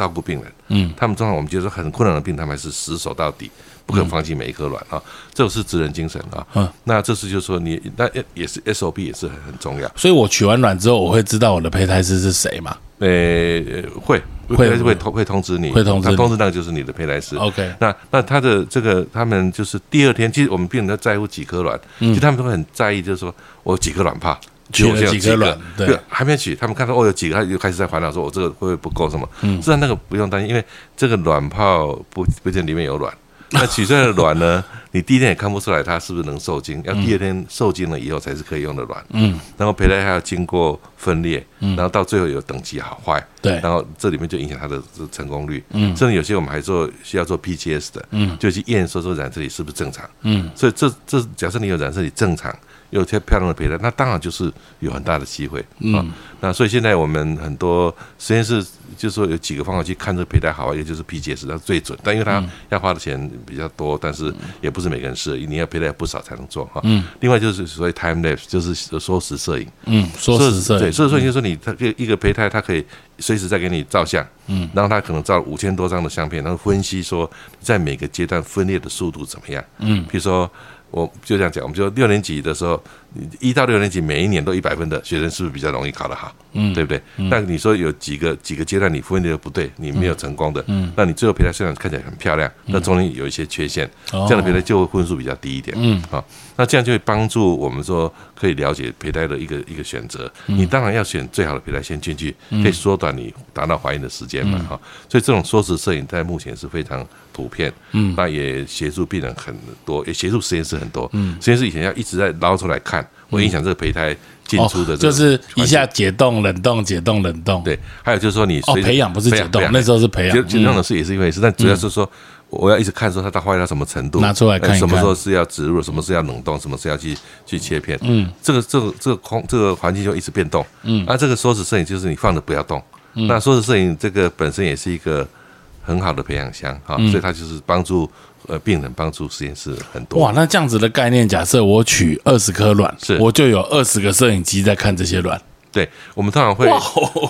照顾病人，嗯，他们通常我们觉得很困难的病，他们还是死守到底。不肯放弃每一颗卵啊，这是职人精神啊。嗯，那这是就是说你那也是 SOP 也是很很重要。所以我取完卵之后，我会知道我的胚胎师是谁嘛？呃，会会会通会通知你，会通知通知那个就是你的胚胎师。OK，那那他的这个他们就是第二天，其实我们病人都在乎几颗卵，其实他们都会很在意，就是说我几颗卵泡取了几个卵，对，还没取，他们看到哦有几个，他就开始在烦恼说，我这个会不会不够什么？嗯，实际上那个不用担心，因为这个卵泡不不一定里面有卵。那取出来的卵呢？你第一天也看不出来它是不是能受精，要第二天受精了以后才是可以用的卵。嗯，然后胚胎还要经过分裂，嗯然后到最后有等级好坏。对，然后这里面就影响它的成功率。嗯，甚至有些我们还做需要做 PGS 的，嗯，就去验说说染色体是不是正常。嗯，所以这这假设你有染色体正常。有些漂亮的胚胎，那当然就是有很大的机会啊。那所以现在我们很多实验室就是说有几个方法去看这个胚胎好，也就是 PGS 它最准，但因为它要花的钱比较多，但是也不是每个人适合，你要胚胎不少才能做哈。嗯。另外就是所谓 time lapse，就是缩时摄影。嗯，缩时摄影。对，所以说就是说你它一个胚胎，它可以随时在给你照相。嗯。然后它可能照五千多张的相片，然后分析说在每个阶段分裂的速度怎么样。嗯。比如说。我就这样讲，我们就六年级的时候，一到六年级每一年都一百分的学生，是不是比较容易考得好？嗯，对不对？那你说有几个几个阶段你分裂的不对，你没有成功的，嗯，那你最后胚胎虽然看起来很漂亮，那中间有一些缺陷，这样的胚胎就会分数比较低一点。嗯，好，那这样就会帮助我们说可以了解胚胎的一个一个选择。你当然要选最好的胚胎先进去，可以缩短你达到怀孕的时间嘛？哈，所以这种缩时摄影在目前是非常。普遍，嗯，那也协助病人很多，也协助实验室很多，嗯，实验室以前要一直在捞出来看，会影响这个胚胎进出的，就是一下解冻、冷冻、解冻、冷冻，对，还有就是说你哦，培养不是解冻，那时候是培养，解冻的是也是一回事，但主要是说我要一直看说它到坏到什么程度，拿出来看，什么时候是要植入，什么是要冷冻，什么是要去去切片，嗯，这个这个这个空这个环境就一直变动，嗯，那这个缩时摄影就是你放着不要动，那缩时摄影这个本身也是一个。很好的培养箱哈，所以它就是帮助呃病人，帮助实验室很多。哇，那这样子的概念，假设我取二十颗卵，是我就有二十个摄影机在看这些卵。对，我们通常会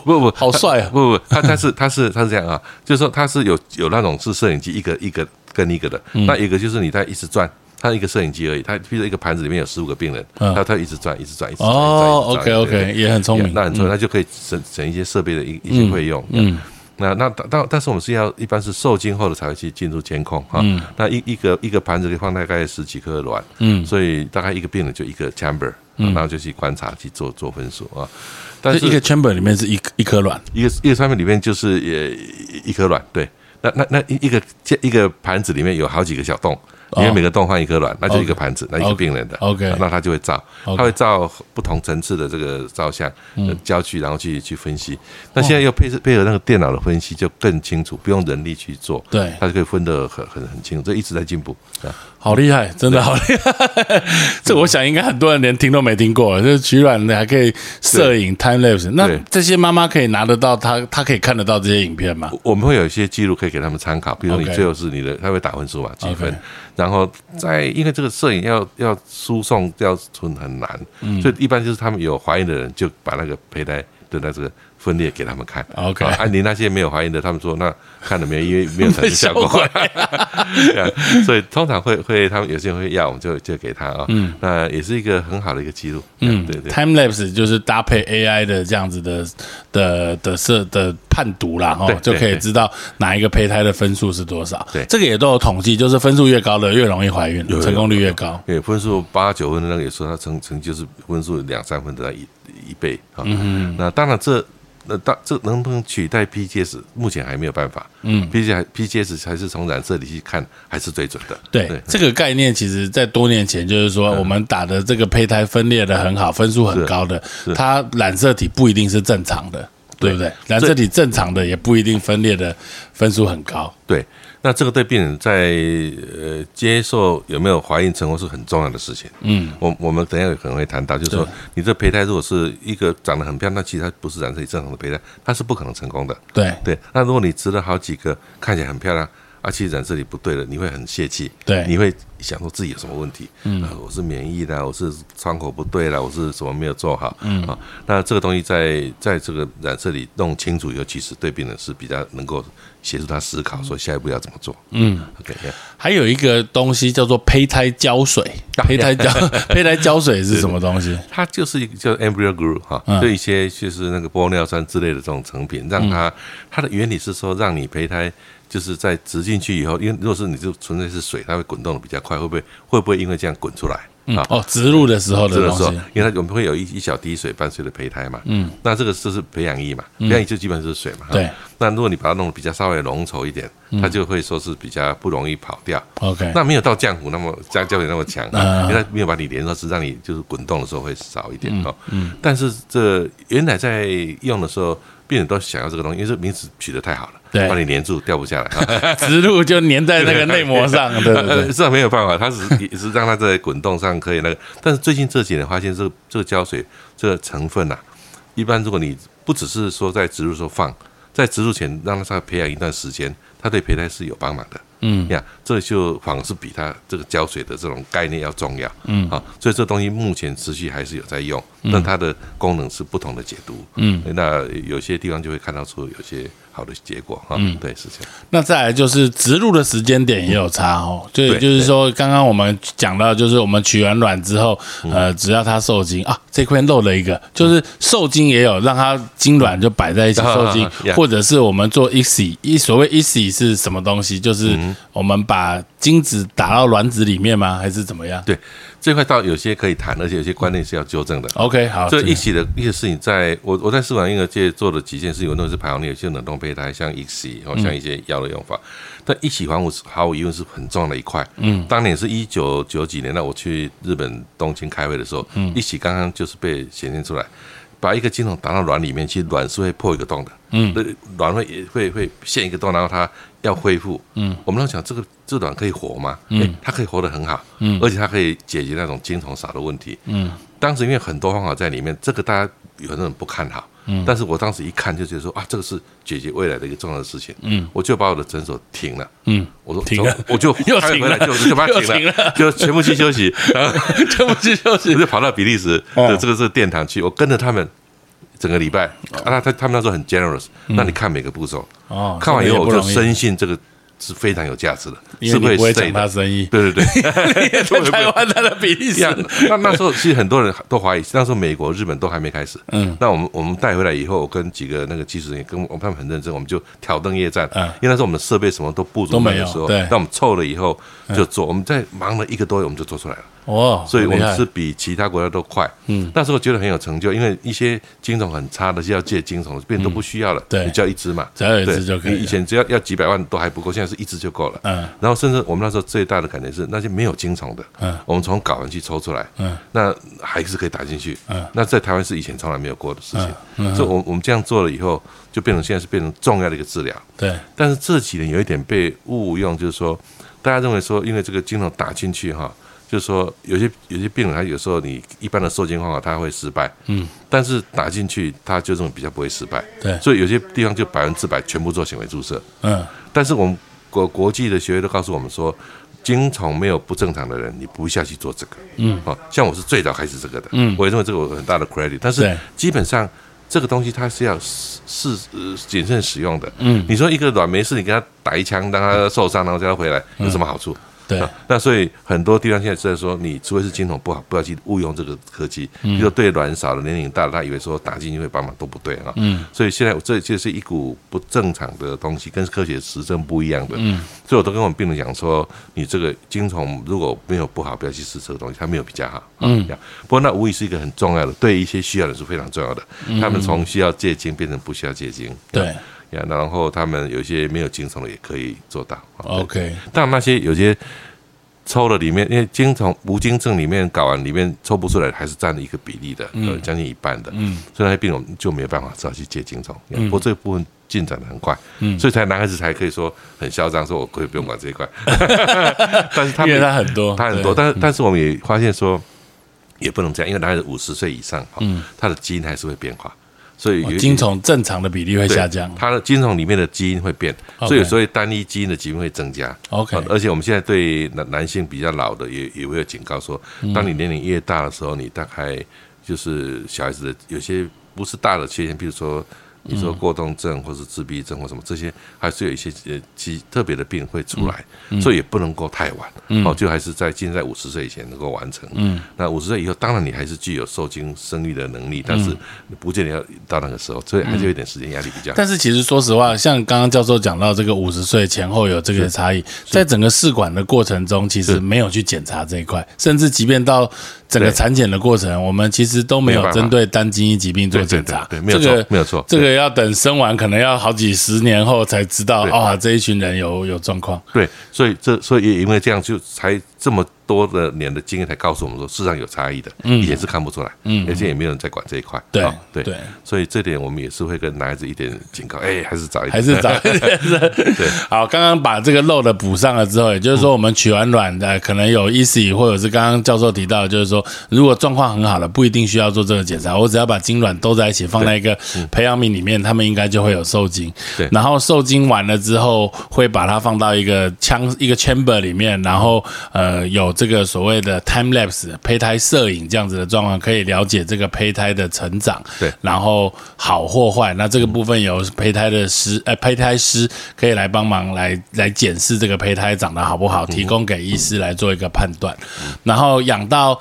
不不好帅啊！不不，他他是他是他是这样啊，就是说他是有有那种是摄影机一个一个跟一个的，那一个就是你在一直转，他一个摄影机而已，他比如一个盘子里面有十五个病人，他他一直转一直转一直转。哦，OK OK，也很聪明，那很聪明，那就可以省省一些设备的一一些费用。嗯。那那但但是我们是要一般是受精后的才会去进入监控哈，那一一个一个盘子可以放大概十几颗卵，嗯，所以大概一个病人就一个 chamber，然后就去观察去做做分数啊。但是一个 chamber 里面是一一颗卵，一个一个 chamber 里面就是也一颗卵，对。那那那一一个一个盘子里面有好几个小洞。因为每个洞放一颗卵，那就一个盘子，那一个病人的，OK，那他就会照，他会照不同层次的这个照相，焦距，然后去去分析。那现在又配配合那个电脑的分析，就更清楚，不用人力去做，对，他就可以分得很很很清楚，这一直在进步，好厉害，真的好厉害。这我想应该很多人连听都没听过，就是取卵的还可以摄影 time lapse，那这些妈妈可以拿得到，她她可以看得到这些影片吗？我们会有一些记录可以给他们参考，比如你最后是你的，他会打分数嘛，几分。然后在，因为这个摄影要要输送要存很难，所以一般就是他们有怀孕的人就把那个胚胎的那这个。分裂给他们看，OK。啊，你那些没有怀孕的，他们说那 看了没有？因为 没有产生效果，所以通常会会他们有些人会要，我们就就给他啊。嗯，那也是一个很好的一个记录。嗯，对对。Time lapse 就是搭配 AI 的这样子的的的设的判读啦，哦，就可以知道哪一个胚胎的分数是多少。对，这个也都有统计，就是分数越高的越容易怀孕，成功率越高。对，分数八九分的那个也说他成成就是分数两三分的一一倍啊。嗯，那当然这。那大这能不能取代 PGS？目前还没有办法。嗯，PGS PGS 才是从染色体去看，还是最准的。对，这个概念其实在多年前就是说，我们打的这个胚胎分裂的很好，分数很高的，它染色体不一定是正常的，对不对？染色体正常的也不一定分裂的分数很高。对。那这个对病人在呃接受有没有怀孕成功是很重要的事情。嗯，我我们等下可能会谈到，就是说你这胚胎如果是一个长得很漂亮，那其实它不是染色体正常的胚胎，它是不可能成功的。对对，那如果你植了好几个看起来很漂亮，而且染色体不对了，你会很泄气。对，你会想说自己有什么问题？嗯，我是免疫的，我是窗口不对了，我是什么没有做好？嗯啊，那这个东西在在这个染色体弄清楚以后，其实对病人是比较能够。协助他思考，说下一步要怎么做。嗯，OK。还有一个东西叫做胚胎胶水，胚胎胶胚胎胶水是什么东西？它就是一个叫 embryo glue 哈，就一些就是那个玻尿酸之类的这种成品，让它它的原理是说，让你胚胎就是在植进去以后，因为如果是你就纯粹是水，它会滚动的比较快，会不会会不会因为这样滚出来？啊。哦，植入的时候的东西，因为它我们会有一一小滴水伴随着胚胎嘛。嗯，那这个就是培养液嘛，培养液就基本上是水嘛。对。那如果你把它弄得比较稍微浓稠一点，它就会说是比较不容易跑掉。OK。那没有到浆糊那么浆胶水那么强，因为它没有把你连到，是让你就是滚动的时候会少一点哦。嗯。但是这原来在用的时候。病人都想要这个东西，因为这名字取得太好了，对，把你粘住掉不下来，植入就粘在那个内膜上，对 对对，这没有办法，它是也是让它在滚动上可以那个，但是最近这几年发现，这个这个胶水这个成分呐，一般如果你不只是说在植入时候放，在植入前让它培养一段时间，它对胚胎是有帮忙的。嗯。呀，这就反而是比它这个胶水的这种概念要重要。嗯，啊，所以这东西目前持续还是有在用，但它的功能是不同的解读。嗯，那有些地方就会看到出有些。好的结果哈，嗯，对，是这样。那再来就是植入的时间点也有差哦，就就是说，刚刚我们讲到，就是我们取完卵之后，呃，只要它受精啊，这块漏了一个，就是受精也有让它精卵就摆在一起受精，或者是我们做 ICSI，一所谓 ICSI 是什么东西？就是我们把精子打到卵子里面吗？还是怎么样？对。这块倒有些可以谈，而且有些观念是要纠正的。OK，好，这一起的一些事情，在我我在试管婴儿界做的几件事情，我认为是排行列，有些冷冻胚胎，像然后像一些药的用法。但一起防护毫无疑问是很重要的一块。嗯，当年是一九九几年，那我去日本东京开会的时候，嗯，一起刚刚就是被显现出来。把一个精虫打到卵里面，其实卵是会破一个洞的。嗯，卵会也会会陷一个洞，然后它要恢复。嗯，我们都讲这个这卵可以活吗？嗯，它可以活得很好。嗯，而且它可以解决那种精虫少的问题。嗯，当时因为很多方法在里面，这个大家有很多人不看好。嗯，但是我当时一看就觉得说啊，这个是解决未来的一个重要的事情。嗯，我就把我的诊所停了。嗯，我说停了，我就 又停了，就就把它停了，就全部去休息，然 后全部去休息，我就跑到比利时的这个是殿堂去，我跟着他们。整个礼拜，啊，他他们那时候很 generous，那你看每个步骤，哦，看完以后我就深信这个是非常有价值的，是不会抢他生意。对对对，在 台湾他的比例是，那那时候其实很多人都怀疑，那时候美国、日本都还没开始。嗯，那我们我们带回来以后，跟几个那个技术人员跟我们他们很认真，我们就挑灯夜战。嗯，因为那时候我们的设备什么都不足的时候，对，那我们凑了以后就做，我们在忙了一个多月，我们就做出来了。哦，所以我们是比其他国家都快。嗯，那时候觉得很有成就，因为一些金虫很差的，是要借精虫，变都不需要了。对，你只要一只嘛，只要一只就可以。以前只要要几百万都还不够，现在是一只就够了。嗯，然后甚至我们那时候最大的感觉是，那些没有金虫的，嗯，我们从睾丸去抽出来，嗯，那还是可以打进去。嗯，那在台湾是以前从来没有过的事情。嗯，所以我我们这样做了以后，就变成现在是变成重要的一个治疗。对，但是这几年有一点被误用，就是说，大家认为说，因为这个金虫打进去哈。就是说，有些有些病人，他有时候你一般的受精方法他会失败，嗯，但是打进去他就这种比较不会失败，对，所以有些地方就百分之百全部做显微注射，嗯，但是我们国国际的学会都告诉我们说，精虫没有不正常的人，你不下去做这个，嗯，好，像我是最早开始这个的，嗯，我也认为这个有很大的 credit，但是基本上这个东西它是要是谨慎使用的，嗯，你说一个卵没事，你给他打一枪，让他受伤，然后叫他回来，有什么好处？对，那所以很多地方现在在说，你除非是精虫不好，不要去误用这个科技。比如说对卵少的、年龄大的，他以为说打进去会帮忙，都不对啊。嗯，所以现在这就是一股不正常的东西，跟科学实证不一样的。嗯，所以我都跟我们病人讲说，你这个精虫如果没有不好，不要去试这个东西，它没有比较好。嗯，不过那无疑是一个很重要的，对一些需要的是非常重要的。他们从需要借精变成不需要借精。对。呀，然后他们有些没有精虫的也可以做到。OK，但那些有些抽了里面，因为精虫无精症里面睾丸里面抽不出来，还是占了一个比例的，呃，将近一半的。嗯，所以那些病人就没有办法只好去接精虫。嗯，不过这部分进展的很快。嗯，所以才男孩子才可以说很嚣张，说我可以不用管这一块。但是他因为他很多，他很多，但是但是我们也发现说，也不能这样，因为男孩子五十岁以上，嗯，他的基因还是会变化。所以精虫正常的比例会下降，它的精虫里面的基因会变，所以所以单一基因的疾病会增加。OK，而且我们现在对男男性比较老的也也会有警告说，当你年龄越大的时候，你大概就是小孩子的有些不是大的缺陷，比如说你说过动症或是自闭症或什么这些，还是有一些呃其特别的病会出来，所以也不能够太晚，哦，就还是在尽在五十岁以前能够完成。嗯，那五十岁以后，当然你还是具有受精生育的能力，但是不见得要到那个时候，所以还是有点时间压力比较。但是其实说实话，像刚刚教授讲到这个五十岁前后有这个差异，在整个试管的过程中，其实没有去检查这一块，甚至即便到。整个产检的过程，我们其实都没有针对单基因疾病做检查。对，没有错，没有错。这个要等生完，可能要好几十年后才知道啊，这一群人有有状况。对，所以这所以也因为这样，就才这么。多的年的经验才告诉我们说，事实上有差异的，以前是看不出来，而且也没有人在管这一块。对对。对，所以这点我们也是会跟男孩子一点警告，哎，还是早一点，还是早一点。对，好，刚刚把这个漏的补上了之后，也就是说，我们取完卵的可能有 easy，或者是刚刚教授提到，就是说，如果状况很好的，不一定需要做这个检查，我只要把精卵都在一起放在一个培养皿里面，他们应该就会有受精。对，然后受精完了之后，会把它放到一个枪一个 chamber 里面，然后呃，有这个所谓的。time lapse 胚胎摄影这样子的状况，可以了解这个胚胎的成长，对，然后好或坏。那这个部分由胚胎的师，呃，胚胎师可以来帮忙来来检视这个胚胎长得好不好，提供给医师来做一个判断。然后养到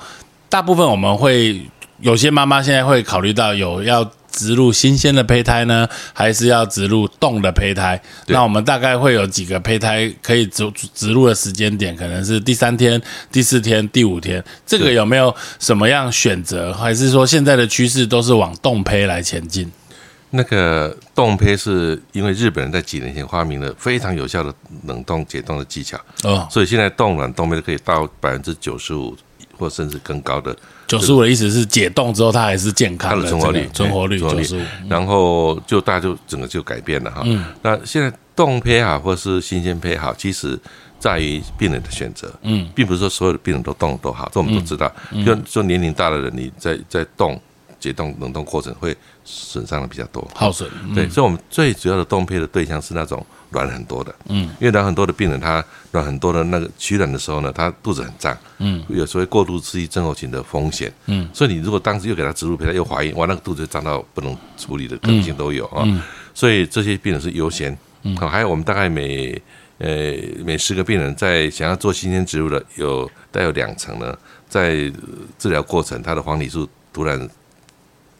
大部分，我们会有些妈妈现在会考虑到有要。植入新鲜的胚胎呢，还是要植入冻的胚胎？那我们大概会有几个胚胎可以植植入的时间点，可能是第三天、第四天、第五天。这个有没有什么样选择？还是说现在的趋势都是往冻胚来前进？那个冻胚是因为日本人在几年前发明了非常有效的冷冻解冻的技巧哦，所以现在冻卵冻胚都可以到百分之九十五或甚至更高的。九十五的意思是解冻之后它还是健康的存活率，存活率九十五，然后就大家就整个就改变了哈。嗯那现在冻胚好或是新鲜胚好，其实在于病人的选择，嗯，并不是说所有的病人都冻都好，这我们都知道。就就年龄大的人，你在在冻解冻冷冻过程会损伤的比较多，耗损。对，所以我们最主要的冻胚的对象是那种。卵很多的，嗯，因为软很多的病人，他软很多的那个取卵的时候呢，他肚子很胀，嗯，有所谓过度刺激症候群的风险，嗯，所以你如果当时又给他植入胚胎又怀孕，哇，那个肚子胀到不能处理的可能性都有啊，所以这些病人是优先，嗯，还有我们大概每呃每十个病人在想要做新鲜植入的，有带有两成呢，在治疗过程他的黄体素突然。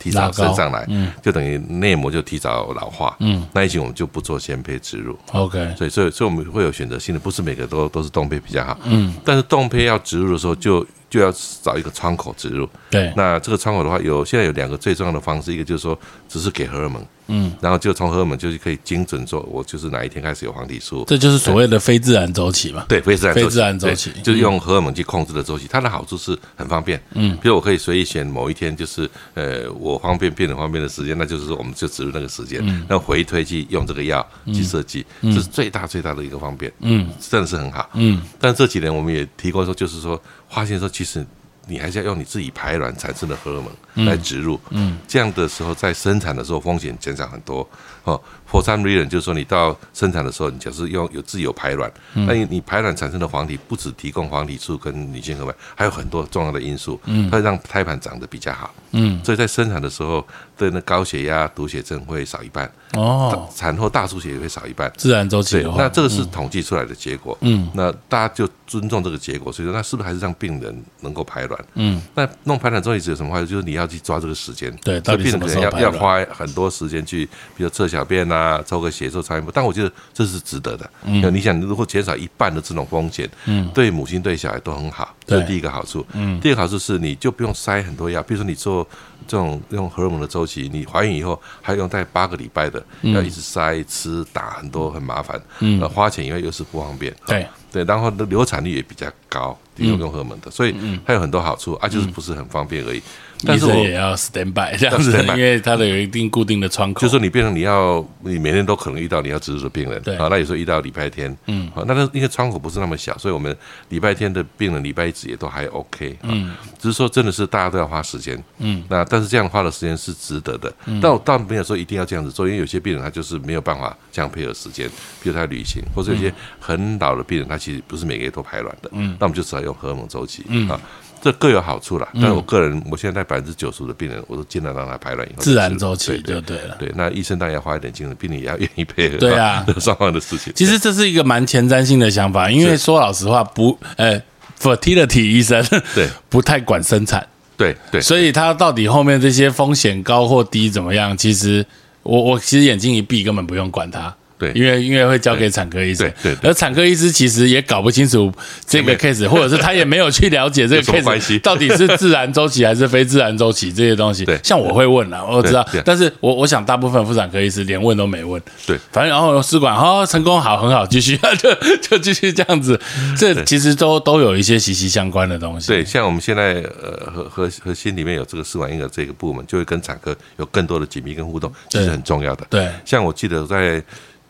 提早升上来，嗯，就等于内膜就提早老化，嗯，那一群我们就不做先胚植入，OK，所以所以所以我们会有选择性的，不是每个都都是冻胚比较好，嗯，但是冻胚要植入的时候就。就要找一个窗口植入。对，那这个窗口的话，有现在有两个最重要的方式，一个就是说，只是给荷尔蒙，嗯，然后就从荷尔蒙就是可以精准说，我就是哪一天开始有黄体素，这就是所谓的非自然周期嘛。对，非自然非自然周期，就是用荷尔蒙去控制的周期。它的好处是很方便，嗯，比如我可以随意选某一天，就是呃，我方便变得方便的时间，那就是说我们就植入那个时间，那回推去用这个药去设计，这是最大最大的一个方便，嗯，真的是很好，嗯。但这几年我们也提过说，就是说。发现说，其实你还是要用你自己排卵产生的荷尔蒙来植入，嗯，这样的时候在生产的时候风险减少很多哦。For some reason，就是说你到生产的时候，你就是用有自由排卵，那你你排卵产生的黄体不只提供黄体素跟女性荷尔蒙，还有很多重要的因素，它，会让胎盘长得比较好，嗯，所以在生产的时候对那高血压、毒血症会少一半，哦，产后大出血也会少一半，自然周期。那这个是统计出来的结果，嗯，那大家就尊重这个结果，所以说那是不是还是让病人能够排卵？嗯，那弄排卵周期有什么坏处？就是你要去抓这个时间，对，到底病人可能要要花很多时间去，比如测小便啊。啊，抽个血做超音波，但我觉得这是值得的。嗯，你想，如果减少一半的这种风险，嗯，对母亲对小孩都很好，这是第一个好处。嗯，第二个好处是，你就不用塞很多药，比如说你做这种用荷尔蒙的周期，你怀孕以后还用带八个礼拜的，要一直塞吃打很多很麻烦，嗯，花钱因为又是不方便。对对，然后的流产率也比较高，用用荷尔蒙的，所以它有很多好处啊，就是不是很方便而已。但是也要 stand by 这样子，因为它的有一定固定的窗口。就是说你变成你要，你每天都可能遇到你要植入的病人，啊，那有时候遇到礼拜天，嗯，好，那那因为窗口不是那么小，所以我们礼拜天的病人礼拜一也都还 OK，嗯，只是说真的是大家都要花时间，嗯，那但是这样花的时间是值得的，但我倒没有说一定要这样子做，因为有些病人他就是没有办法这样配合时间，比如他旅行，或者有些很老的病人他其实不是每个月都排卵的，嗯，那我们就只好用荷尔蒙周期，嗯。啊。这各有好处啦。但我个人，我现在带百分之九十的病人，我都尽量让他排卵以后自然周期就对了。对，那医生当然要花一点精力，病人也要愿意配合。对啊，双方的事情。其实这是一个蛮前瞻性的想法，因为说老实话，不，呃，fertility 医生对 不太管生产，对对，所以他到底后面这些风险高或低怎么样？其实我我其实眼睛一闭，根本不用管他。对，因为因为会交给产科医生，对，而产科医师其实也搞不清楚这个 case，或者是他也没有去了解这个 case 到底是自然周期还是非自然周期这些东西。对，像我会问了，我知道，但是我我想大部分妇产科医师连问都没问。对，反正然后试管哦成功好很好，继续 就就继续这样子。这其实都都有一些息息相关的东西。对，像我们现在呃核核核心里面有这个试管婴儿这个部门，就会跟产科有更多的紧密跟互动，这是很重要的。对，像我记得在。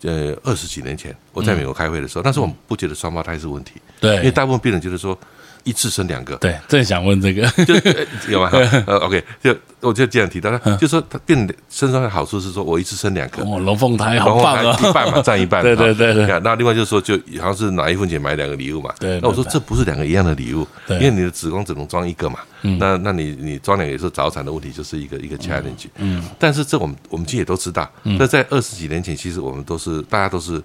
呃，二十几年前我在美国开会的时候，那时候我们不觉得双胞胎是问题，对，因为大部分病人觉得说。一次生两个，对，正想问这个，就有吗？呃，OK，就我就这样提到，就说它变生双的好处是说，我一次生两个，哦，龙凤胎，好棒啊，一半嘛，占一半，对对对对。那另外就是说，就好像是拿一份钱买两个礼物嘛，对。那我说这不是两个一样的礼物，因为你的子宫只能装一个嘛，那那你你装两个也是早产的问题，就是一个一个 challenge。嗯。但是这我们我们其实也都知道，那在二十几年前，其实我们都是大家都是。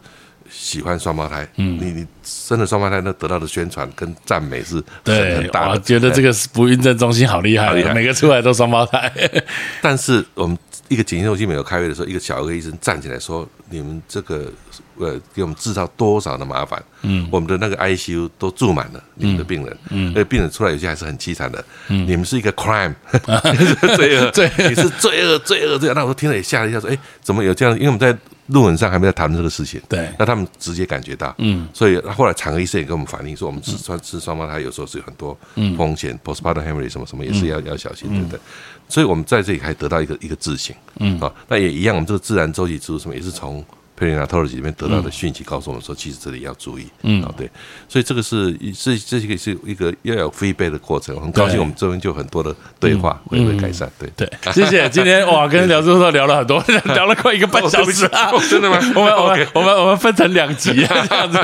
喜欢双胞胎，嗯，你你生了双胞胎，那得到的宣传跟赞美是很大。我觉得这个不孕症中心好厉害，每个出来都双胞胎。但是我们一个检验中心没有开会的时候，一个小儿科医生站起来说：“你们这个呃，给我们制造多少的麻烦？嗯，我们的那个 ICU 都住满了，你们的病人，嗯，那病人出来有些还是很凄惨的。嗯，你们是一个 crime，罪恶，罪，你是罪恶，罪恶，罪恶。那我听了也吓了一下，说：哎，怎么有这样？因为我们在。论文上还没在谈论这个事情，对，那他们直接感觉到，嗯，所以后来产科医生也跟我们反映说，我们吃双吃双胞胎有时候是有很多风险，postpartum hemorrhage 什么什么也是要要小心，对不对？所以我们在这里还得到一个一个自信，嗯，啊，那也一样，我们这个自然周期植物什么也是从。佩林纳托尔里面得到的讯息告诉我们说，其实这里要注意，嗯，啊，对，所以这个是这这个是一个要有 feedback 的过程。很高兴我们这边就很多的对话会会改善，对。对，谢谢。今天哇，跟梁教授聊了很多，聊了快一个半小时啊，真的吗？我们我们 我们我们分成两集啊，这样子。